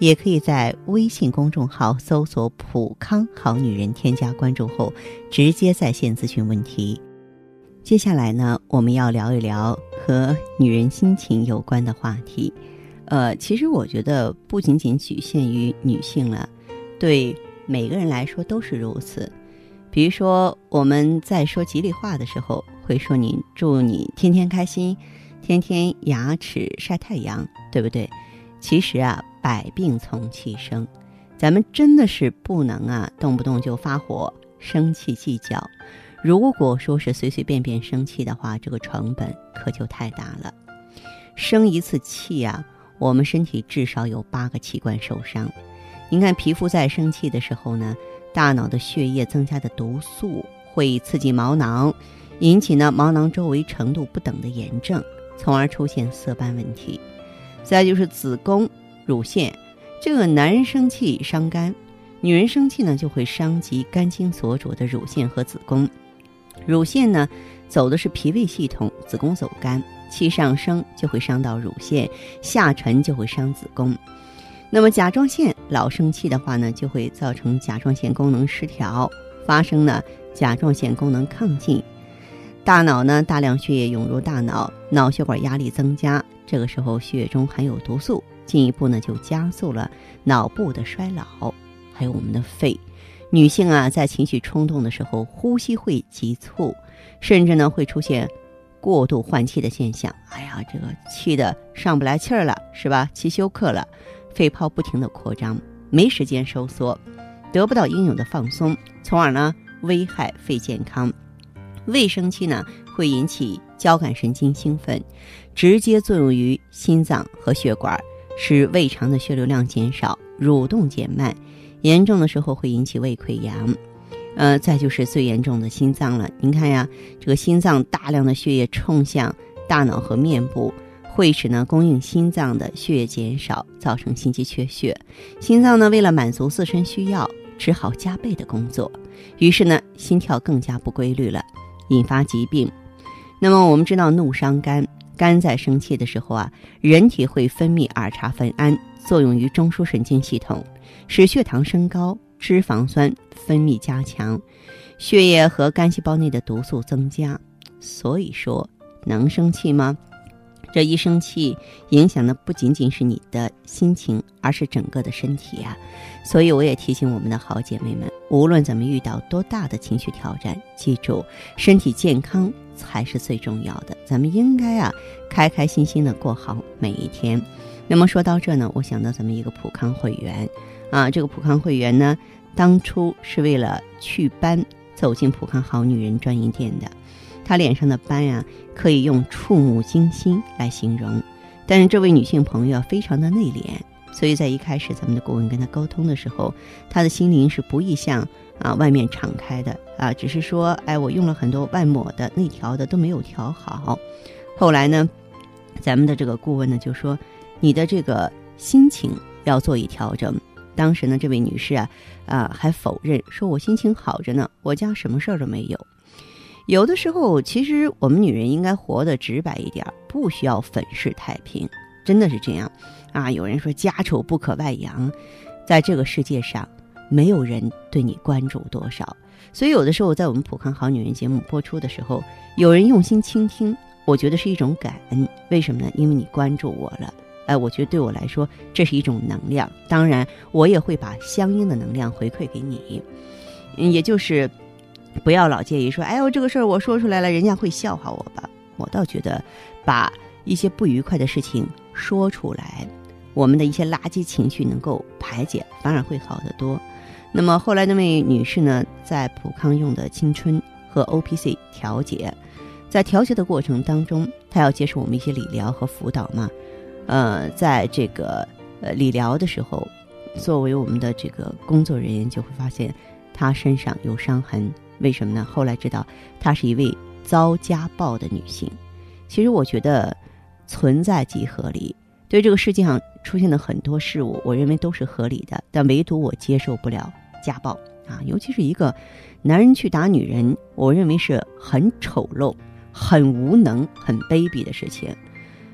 也可以在微信公众号搜索“普康好女人”，添加关注后直接在线咨询问题。接下来呢，我们要聊一聊和女人心情有关的话题。呃，其实我觉得不仅仅局限于女性了，对每个人来说都是如此。比如说，我们在说吉利话的时候，会说你祝你天天开心，天天牙齿晒太阳，对不对？其实啊。百病从气生，咱们真的是不能啊，动不动就发火、生气、计较。如果说是随随便便生气的话，这个成本可就太大了。生一次气啊，我们身体至少有八个器官受伤。您看，皮肤在生气的时候呢，大脑的血液增加的毒素会刺激毛囊，引起呢毛囊周围程度不等的炎症，从而出现色斑问题。再就是子宫。乳腺，这个男人生气伤肝，女人生气呢就会伤及肝经所主的乳腺和子宫。乳腺呢走的是脾胃系统，子宫走肝，气上升就会伤到乳腺，下沉就会伤子宫。那么甲状腺老生气的话呢，就会造成甲状腺功能失调，发生呢甲状腺功能亢进。大脑呢大量血液涌入大脑，脑血管压力增加，这个时候血液中含有毒素。进一步呢，就加速了脑部的衰老，还有我们的肺。女性啊，在情绪冲动的时候，呼吸会急促，甚至呢会出现过度换气的现象。哎呀，这个气的上不来气儿了，是吧？气休克了，肺泡不停的扩张，没时间收缩，得不到应有的放松，从而呢危害肺健康。胃生气呢，会引起交感神经兴奋，直接作用于心脏和血管。使胃肠的血流量减少，蠕动减慢，严重的时候会引起胃溃疡。呃，再就是最严重的心脏了。您看呀，这个心脏大量的血液冲向大脑和面部，会使呢供应心脏的血液减少，造成心肌缺血。心脏呢为了满足自身需要，只好加倍的工作，于是呢心跳更加不规律了，引发疾病。那么我们知道，怒伤肝。肝在生气的时候啊，人体会分泌儿茶酚胺，作用于中枢神经系统，使血糖升高，脂肪酸分泌加强，血液和肝细胞内的毒素增加。所以说，能生气吗？这一生气，影响的不仅仅是你的心情，而是整个的身体啊。所以我也提醒我们的好姐妹们，无论咱们遇到多大的情绪挑战，记住，身体健康才是最重要的。咱们应该啊，开开心心的过好每一天。那么说到这呢，我想到咱们一个普康会员啊，这个普康会员呢，当初是为了祛斑走进普康好女人专营店的。她脸上的斑呀，可以用触目惊心来形容。但是这位女性朋友非常的内敛，所以在一开始咱们的顾问跟她沟通的时候，她的心灵是不易向啊外面敞开的啊，只是说，哎，我用了很多外抹的、内调的都没有调好。后来呢，咱们的这个顾问呢就说，你的这个心情要做一调整。当时呢，这位女士啊啊还否认说，我心情好着呢，我家什么事儿都没有。有的时候，其实我们女人应该活得直白一点，不需要粉饰太平，真的是这样啊！有人说家丑不可外扬，在这个世界上，没有人对你关注多少，所以有的时候在我们普康好女人节目播出的时候，有人用心倾听，我觉得是一种感恩。为什么呢？因为你关注我了，哎，我觉得对我来说这是一种能量。当然，我也会把相应的能量回馈给你，嗯，也就是。不要老介意说，哎呦，这个事儿我说出来了，人家会笑话我吧？我倒觉得，把一些不愉快的事情说出来，我们的一些垃圾情绪能够排解，反而会好得多。那么后来那位女士呢，在普康用的青春和 O P C 调节，在调节的过程当中，她要接受我们一些理疗和辅导嘛？呃，在这个呃理疗的时候，作为我们的这个工作人员，就会发现她身上有伤痕。为什么呢？后来知道她是一位遭家暴的女性。其实我觉得存在即合理，对这个世界上出现的很多事物，我认为都是合理的，但唯独我接受不了家暴啊，尤其是一个男人去打女人，我认为是很丑陋、很无能、很卑鄙的事情。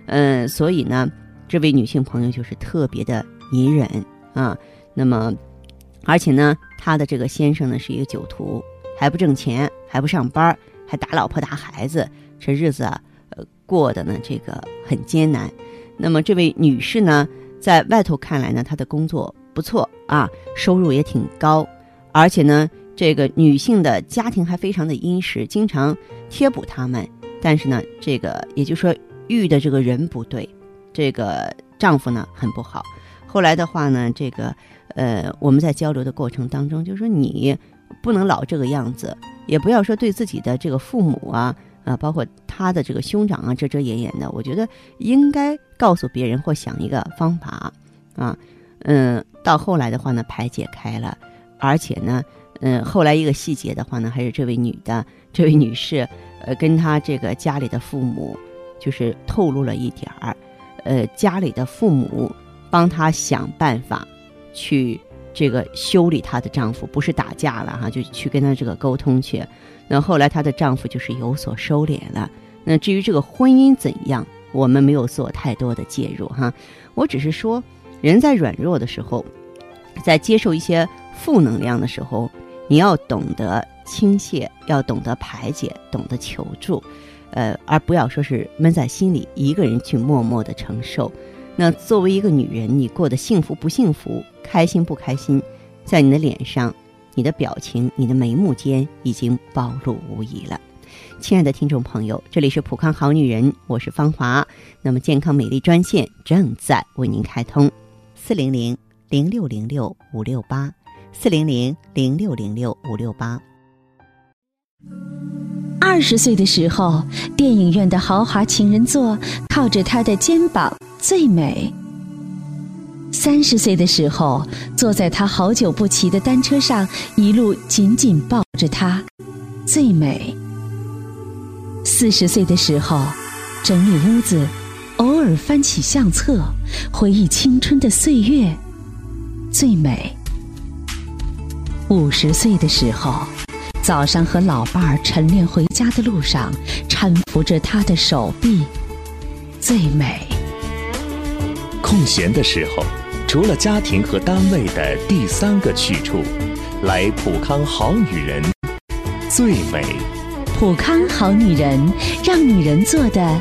嗯，所以呢，这位女性朋友就是特别的隐忍啊。那么，而且呢，她的这个先生呢是一个酒徒，还不挣钱，还不上班，还打老婆打孩子，这日子啊，呃，过得呢这个很艰难。那么这位女士呢，在外头看来呢，她的工作不错啊，收入也挺高，而且呢，这个女性的家庭还非常的殷实，经常贴补他们。但是呢，这个也就是说。遇的这个人不对，这个丈夫呢很不好。后来的话呢，这个呃，我们在交流的过程当中，就说你不能老这个样子，也不要说对自己的这个父母啊，啊，包括他的这个兄长啊，遮遮掩掩的。我觉得应该告诉别人或想一个方法啊，嗯，到后来的话呢，排解开了，而且呢，嗯，后来一个细节的话呢，还是这位女的，这位女士，呃，跟她这个家里的父母。就是透露了一点儿，呃，家里的父母帮她想办法，去这个修理她的丈夫，不是打架了哈，就去跟她这个沟通去。那后来她的丈夫就是有所收敛了。那至于这个婚姻怎样，我们没有做太多的介入哈。我只是说，人在软弱的时候，在接受一些负能量的时候，你要懂得倾泻，要懂得排解，懂得求助。呃，而不要说是闷在心里，一个人去默默的承受。那作为一个女人，你过得幸福不幸福，开心不开心，在你的脸上、你的表情、你的眉目间已经暴露无遗了。亲爱的听众朋友，这里是普康好女人，我是芳华。那么健康美丽专线正在为您开通，四零零零六零六五六八，四零零零六零六五六八。二十岁的时候，电影院的豪华情人座靠着他的肩膀最美；三十岁的时候，坐在他好久不骑的单车上，一路紧紧抱着他最美；四十岁的时候，整理屋子，偶尔翻起相册，回忆青春的岁月最美；五十岁的时候。早上和老伴儿晨练回家的路上，搀扶着他的手臂，最美。空闲的时候，除了家庭和单位的第三个去处，来普康好女人，最美。普康好女人，让女人做的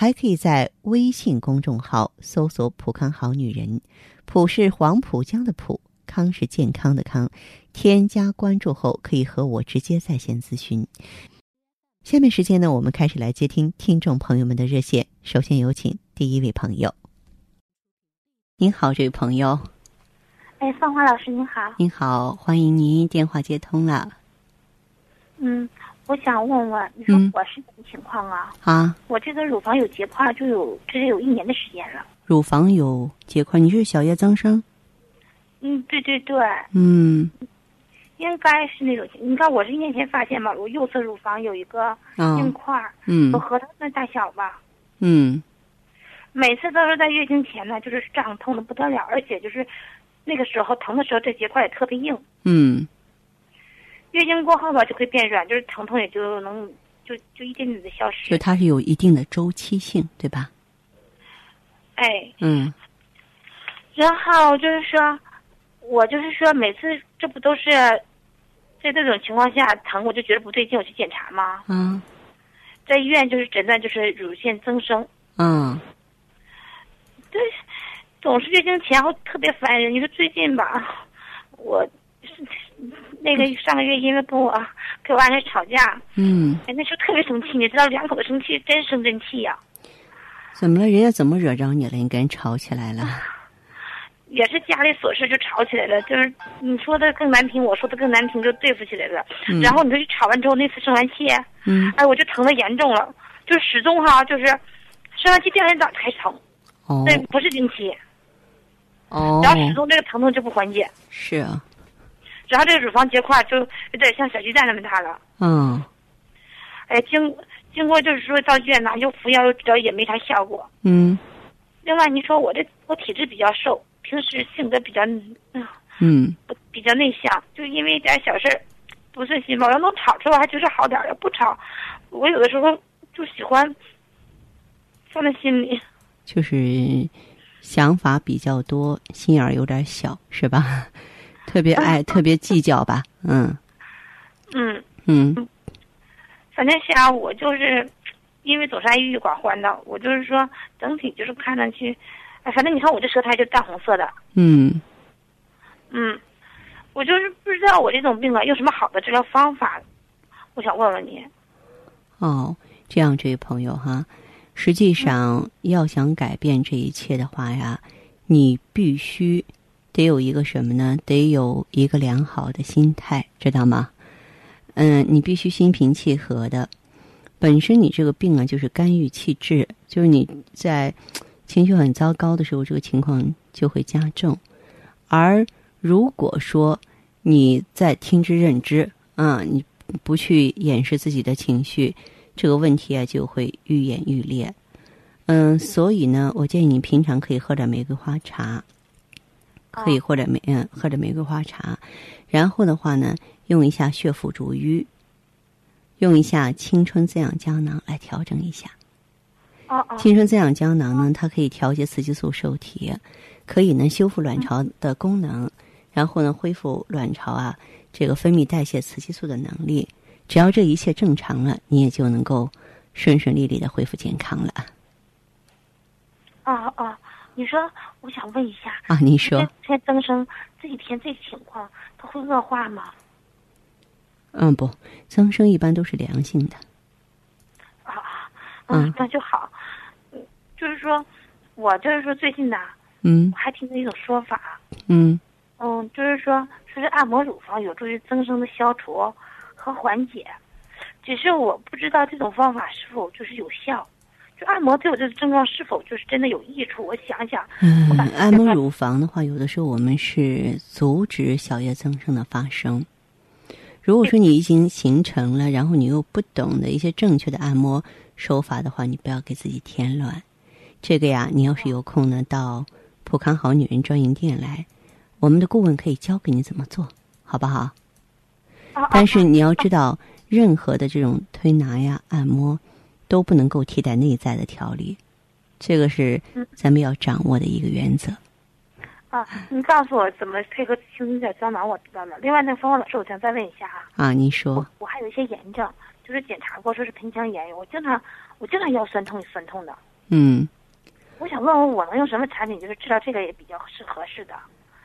还可以在微信公众号搜索“普康好女人”，普是黄浦江的浦，康是健康的康，添加关注后可以和我直接在线咨询。下面时间呢，我们开始来接听听众朋友们的热线。首先有请第一位朋友。您好，这位朋友。哎，芳华老师您好。您好，欢迎您电话接通了。嗯，我想问问，你说我是什么情况啊？啊，我这个乳房有结块，就有这得有一年的时间了。乳房有结块，你是小叶增生？嗯，对对对。嗯。应该是那种，你看我是一年前发现嘛，我右侧乳房有一个硬块，嗯，有核桃那大小吧，嗯，每次都是在月经前呢，就是胀痛的不得了，而且就是那个时候疼的时候，这结块也特别硬，嗯，月经过后吧就会变软，就是疼痛也就能就就一点点的消失，就它是有一定的周期性，对吧？哎，嗯，然后就是说，我就是说每次这不都是。在这种情况下疼，我就觉得不对劲，我去检查吗。嗯，在医院就是诊断就是乳腺增生。嗯，对，总是月经前后特别烦人。你说最近吧，我那个上个月因为跟我跟我爱人吵架，嗯，哎，那时候特别生气，你知道，两口子生气真生真气呀、怎么了？人家怎么惹着你了？你跟人吵起来了？也是家里琐事就吵起来了，就是你说的更难听，我说的更难听，就对付起来了。嗯然后你说吵完之后，那次生完气，嗯，哎，我就疼的严重了，就始终哈，就是生完气第二天早上才疼，哦对，不是经期，哦，然后始终这个疼痛就不缓解，是啊，然后这个乳房结块就有点像小鸡蛋那么大了。嗯哎，经经过就是说到医院拿又服药又治疗也没啥效果。嗯另外你说我这我体质比较瘦，平时性格比较嗯嗯比较内向，就因为一点小事儿不顺心吧，我要能吵出来，还觉得好点儿；要不吵，我有的时候就喜欢放在心里。就是想法比较多，心眼儿有点小，是吧？特别爱，特别计较吧？嗯。嗯，嗯。反正想我就是因为总是爱郁郁寡欢的，我就是说整体就是看上去，哎，反正你看我这舌苔就淡红色的，嗯，嗯，我就是不知道我这种病啊有什么好的治疗方法，我想问问你。哦，这样，这位朋友哈，实际上要想改变这一切的话呀，你必须得有一个什么呢？得有一个良好的心态，知道吗？嗯，你必须心平气和的。本身你这个病啊，就是肝郁气滞，就是你在情绪很糟糕的时候，这个情况就会加重。而如果说你在听之任之啊，你不去掩饰自己的情绪，这个问题啊就会愈演愈烈。嗯，所以呢，我建议你平常可以喝点玫瑰花茶，可以或者玫嗯喝着玫瑰花茶，然后的话呢，用一下血府逐瘀，用一下青春滋养胶囊来调整一下。哦哦。青春滋养胶囊呢，它可以调节雌激素受体，可以呢修复卵巢的功能，然后呢恢复卵巢啊这个分泌代谢雌激素的能力。只要这一切正常了，你也就能够顺顺利利的恢复健康了。哦哦，你说，我想问一下，啊！你说这，天增生这几天这情况，它会恶化吗？嗯，不，增生一般都是良性的。啊啊，嗯嗯，那就好。嗯，就是说，我就是说最近呢，嗯我还听到一种说法，嗯嗯，就是说，说是按摩乳房有助于增生的消除和缓解，只是我不知道这种方法是否就是有效。就按摩对我这个症状是否就是真的有益处？我想想，嗯，按摩乳房的话，有的时候我们是阻止小叶增生的发生。如果说你已经形成了，然后你又不懂得一些正确的按摩手法的话，你不要给自己添乱。这个呀，你要是有空呢，到普康好女人专营店来，我们的顾问可以教给你怎么做，好不好？但是你要知道，任何的这种推拿呀、按摩，都不能够替代内在的调理，这个是咱们要掌握的一个原则。啊，你告诉我怎么配合青春小胶囊，我知道了。另外，那个芳芳老师，我想再问一下啊，啊，您说我，我还有一些炎症，就是检查过说是盆腔炎，我经常我经常腰酸痛酸痛的。嗯我想问问我能用什么产品，就是治疗这个也比较是合适的。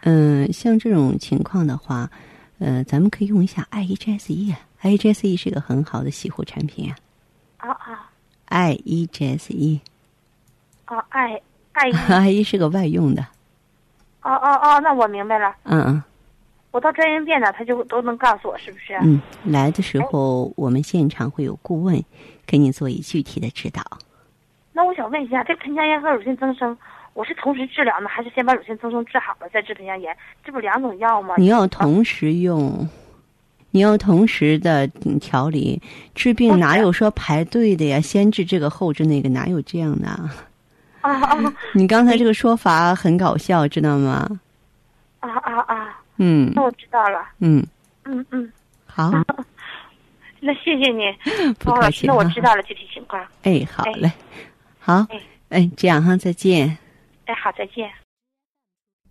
嗯、呃像这种情况的话，呃，咱们可以用一下 IEGSE 啊，IEGSE 是一个很好的洗护产品啊啊啊，IEGSE，IE 啊！爱爱医 IE 是个外用的，哦哦哦，那我明白了。嗯嗯我到专营店呢，他就都能告诉我是不是？嗯，来的时候我们现场会有顾问给你做一具体的指导。那我想问一下，这盆腔炎和乳腺增生，我是同时治疗呢，还是先把乳腺增生治好了再治盆腔炎？这不两种药吗？你要同时用，你要同时的嗯调理。治病哪有说排队的呀？先治这个后治那个，哪有这样的啊？啊啊你刚才这个说法很搞笑，知道吗？啊啊啊！嗯那我知道了。嗯，嗯嗯，好，那谢谢你，不方老师。那我知道了具体情况。哎，好哎嘞，好哎，哎，这样哈，再见。哎，好，再见。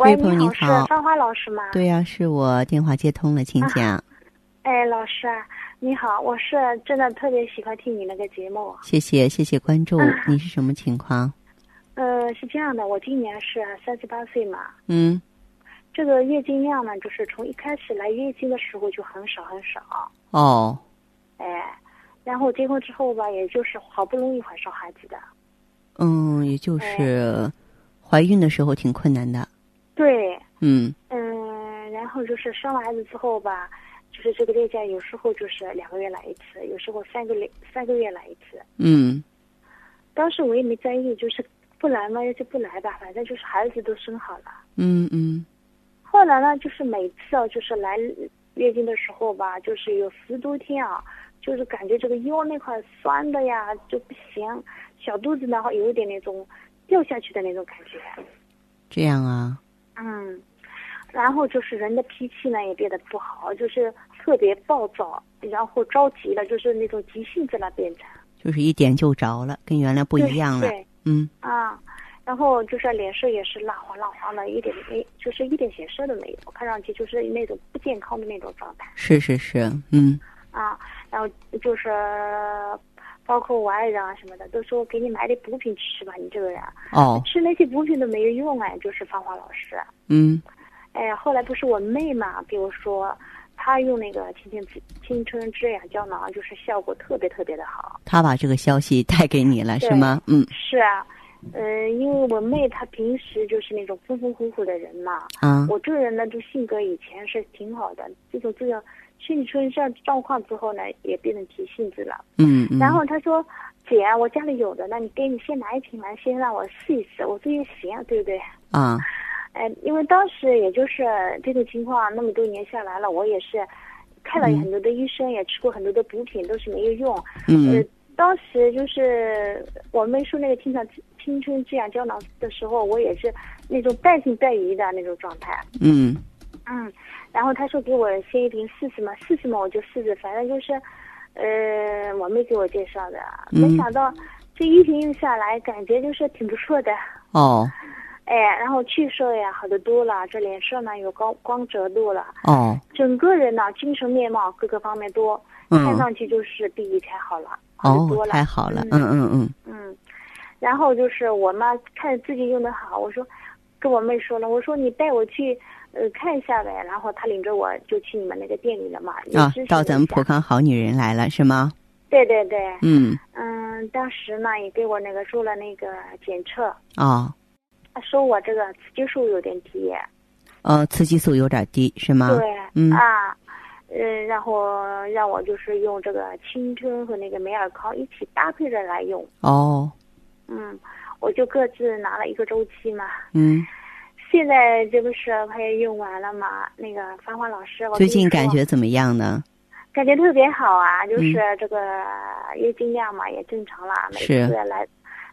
喂，朋友你好，是芳华老师吗？对呀、是我电话接通了，请讲。哎，老师你好，我是真的特别喜欢听你那个节目。谢谢谢谢关注，你是什么情况？呃，是这样的，我今年是三十八岁嘛，嗯这个月经量呢，就是从一开始来月经的时候就很少很少，哦哎，然后结婚之后吧，也就是好不容易怀上孩子的。嗯，也就是怀孕的时候挺困难的。对，嗯嗯，然后就是生完孩子之后吧，就是这个例假有时候就是两个月来一次，有时候三个月三个月来一次。嗯当时我也没在意，就是不来嘛就不来吧，反正就是孩子都生好了。嗯嗯后来呢，就是每次啊，就是来月经的时候吧，就是有十多天啊，就是感觉这个腰那块酸的呀就不行，小肚子呢有一点那种掉下去的那种感觉。这样啊。嗯，然后就是人的脾气呢也变得不好，就是特别暴躁，然后着急了，就是那种急性子了变成。就是一点就着了，跟原来不一样了。对对嗯啊，然后就是脸色也是蜡黄蜡黄的，一点没，就是一点血色都没有，看上去就是那种不健康的那种状态是是是，嗯啊。然后就是包括我爱人啊什么的，都说给你买点补品吃吧，你这个人哦吃那些补品都没有用哎，就是芳华老师。嗯哎，后来不是我妹嘛给我说，她用那个青春青春滋养胶囊，就是效果特别特别的好。她把这个消息带给你了是吗？嗯是啊，嗯、因为我妹她平时就是那种风风火火的人嘛，啊我这个人呢，就性格以前是挺好的，这种这种身体出现这样状况之后呢，也变成急性子了。嗯嗯。然后他说：“姐，我家里有的，那你给你先拿一瓶来，先让我试一试。”我说也行啊，对不对？啊哎，因为当时也就是这种情况，那么多年下来了，我也是看了嗯很多的医生，也吃过很多的补品，都是没有用。嗯呃，当时就是我们说那个青春青春滋养胶囊的时候，我也是那种半信半疑的那种状态。嗯嗯，然后他说给我先一瓶试试嘛，试试嘛我就试试，反正就是，呃，我妹给我介绍的，嗯。没想到这一瓶用下来，感觉就是挺不错的。哦。哎，然后气色呀好得多了，这脸色呢有光光泽度了，哦。整个人呢精神面貌各个方面多看嗯上去就是比以前好了，好得多哦了。太好了，嗯。嗯嗯嗯，然后就是我妈看自己用的好，我说跟我妹说了，我说你带我去呃看一下呗，然后她领着我就去你们那个店里了嘛，啊到咱们普康好女人来了是吗？对对对，嗯嗯，当时呢也给我那个做了那个检测，哦她说我这个雌激素有点低，呃，雌激素有点低是吗？对，嗯啊。嗯，然后让我就是用这个青春和那个美尔康一起搭配着来用，哦嗯，我就各自拿了一个周期嘛，嗯，现在这不是快要用完了嘛？那个芳华老师，我最近感觉怎么样呢？感觉特别好啊，就嗯是这个月经量嘛也正常了，每次来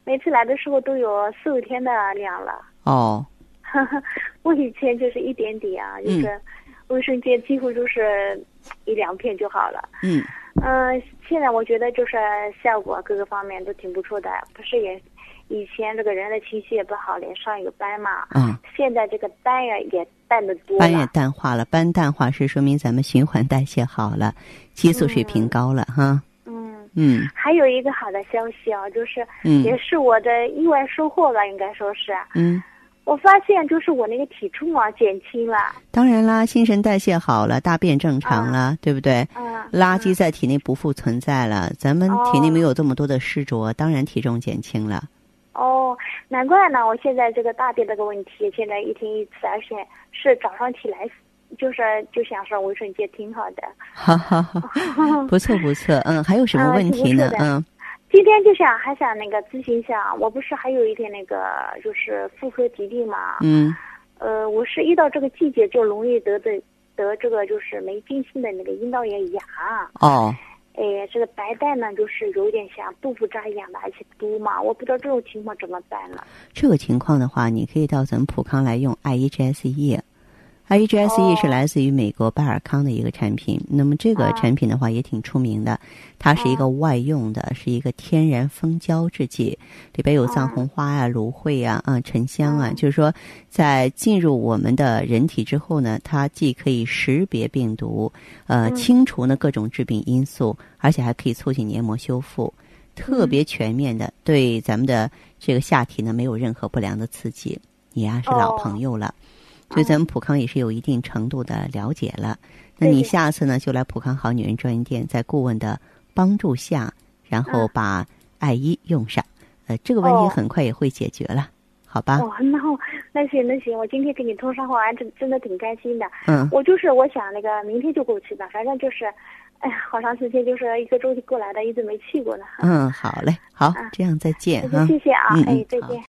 每次来的时候都有四五天的量了。哦 我以前就是一点点啊，就嗯是卫生间几乎就是一两片就好了。嗯嗯、现在我觉得就是效果各个方面都挺不错的，不是也以前这个人的情绪也不好，连上一个斑嘛，啊，现在这个斑呀也淡的多斑也。淡化了，斑淡化是说明咱们循环代谢好了，激素水平高了哈。嗯，嗯。还有一个好的消息啊，就是嗯。也是我的意外收获吧，应该说是，嗯，我发现就是我那个体重啊减轻了，当然啦，新陈代谢好了，大便正常了，对不对？嗯，垃圾在体内不复存在了，咱们体内哦。没有这么多的湿浊，当然体重减轻了。哦，难怪呢，我现在这个大便这个问题，现在一天一次，而且是早上起来，就是就想上卫生间，挺好的。哈哈哈，不错不错，嗯，还有什么啊问题呢？今天就想还想那个咨询一下，我不是还有一点那个就是妇科疾病嘛，嗯呃，我是一到这个季节就容易得的得这个就是没经性的那个阴道炎痒。哦哎，这个白带呢，就是有点像豆腐渣一样的，而且多嘛，我不知道这种情况怎么办了。这个情况的话，你可以到咱们普康来用 I E G S E。I E G S E 是来自于美国拜尔康的一个产品，那么这个产品的话也挺出名的，它是一个外用的，是一个天然蜂胶制剂，里边有藏红花呀、芦荟呀、啊沉香啊，就是说在进入我们的人体之后呢，它既可以识别病毒，呃，清除呢各种致病因素，而且还可以促进黏膜修复，特别全面的，对咱们的这个下体呢没有任何不良的刺激。你呀是老朋友了。所以咱们普康也是有一定程度的了解了，那你下次呢就来普康好女人专营店，在顾问的帮助下，然后把艾依用上，呃，这个问题很快也会解决了，好吧？哦，那那行那行，我今天跟你通上话，真真的挺开心的。嗯，我就是我想那个明天就过去吧，反正就是，哎呀，好长时间就是一个周期过来的，一直没去过呢。嗯，好嘞，好，这样再见啊，谢谢啊，哎，再见。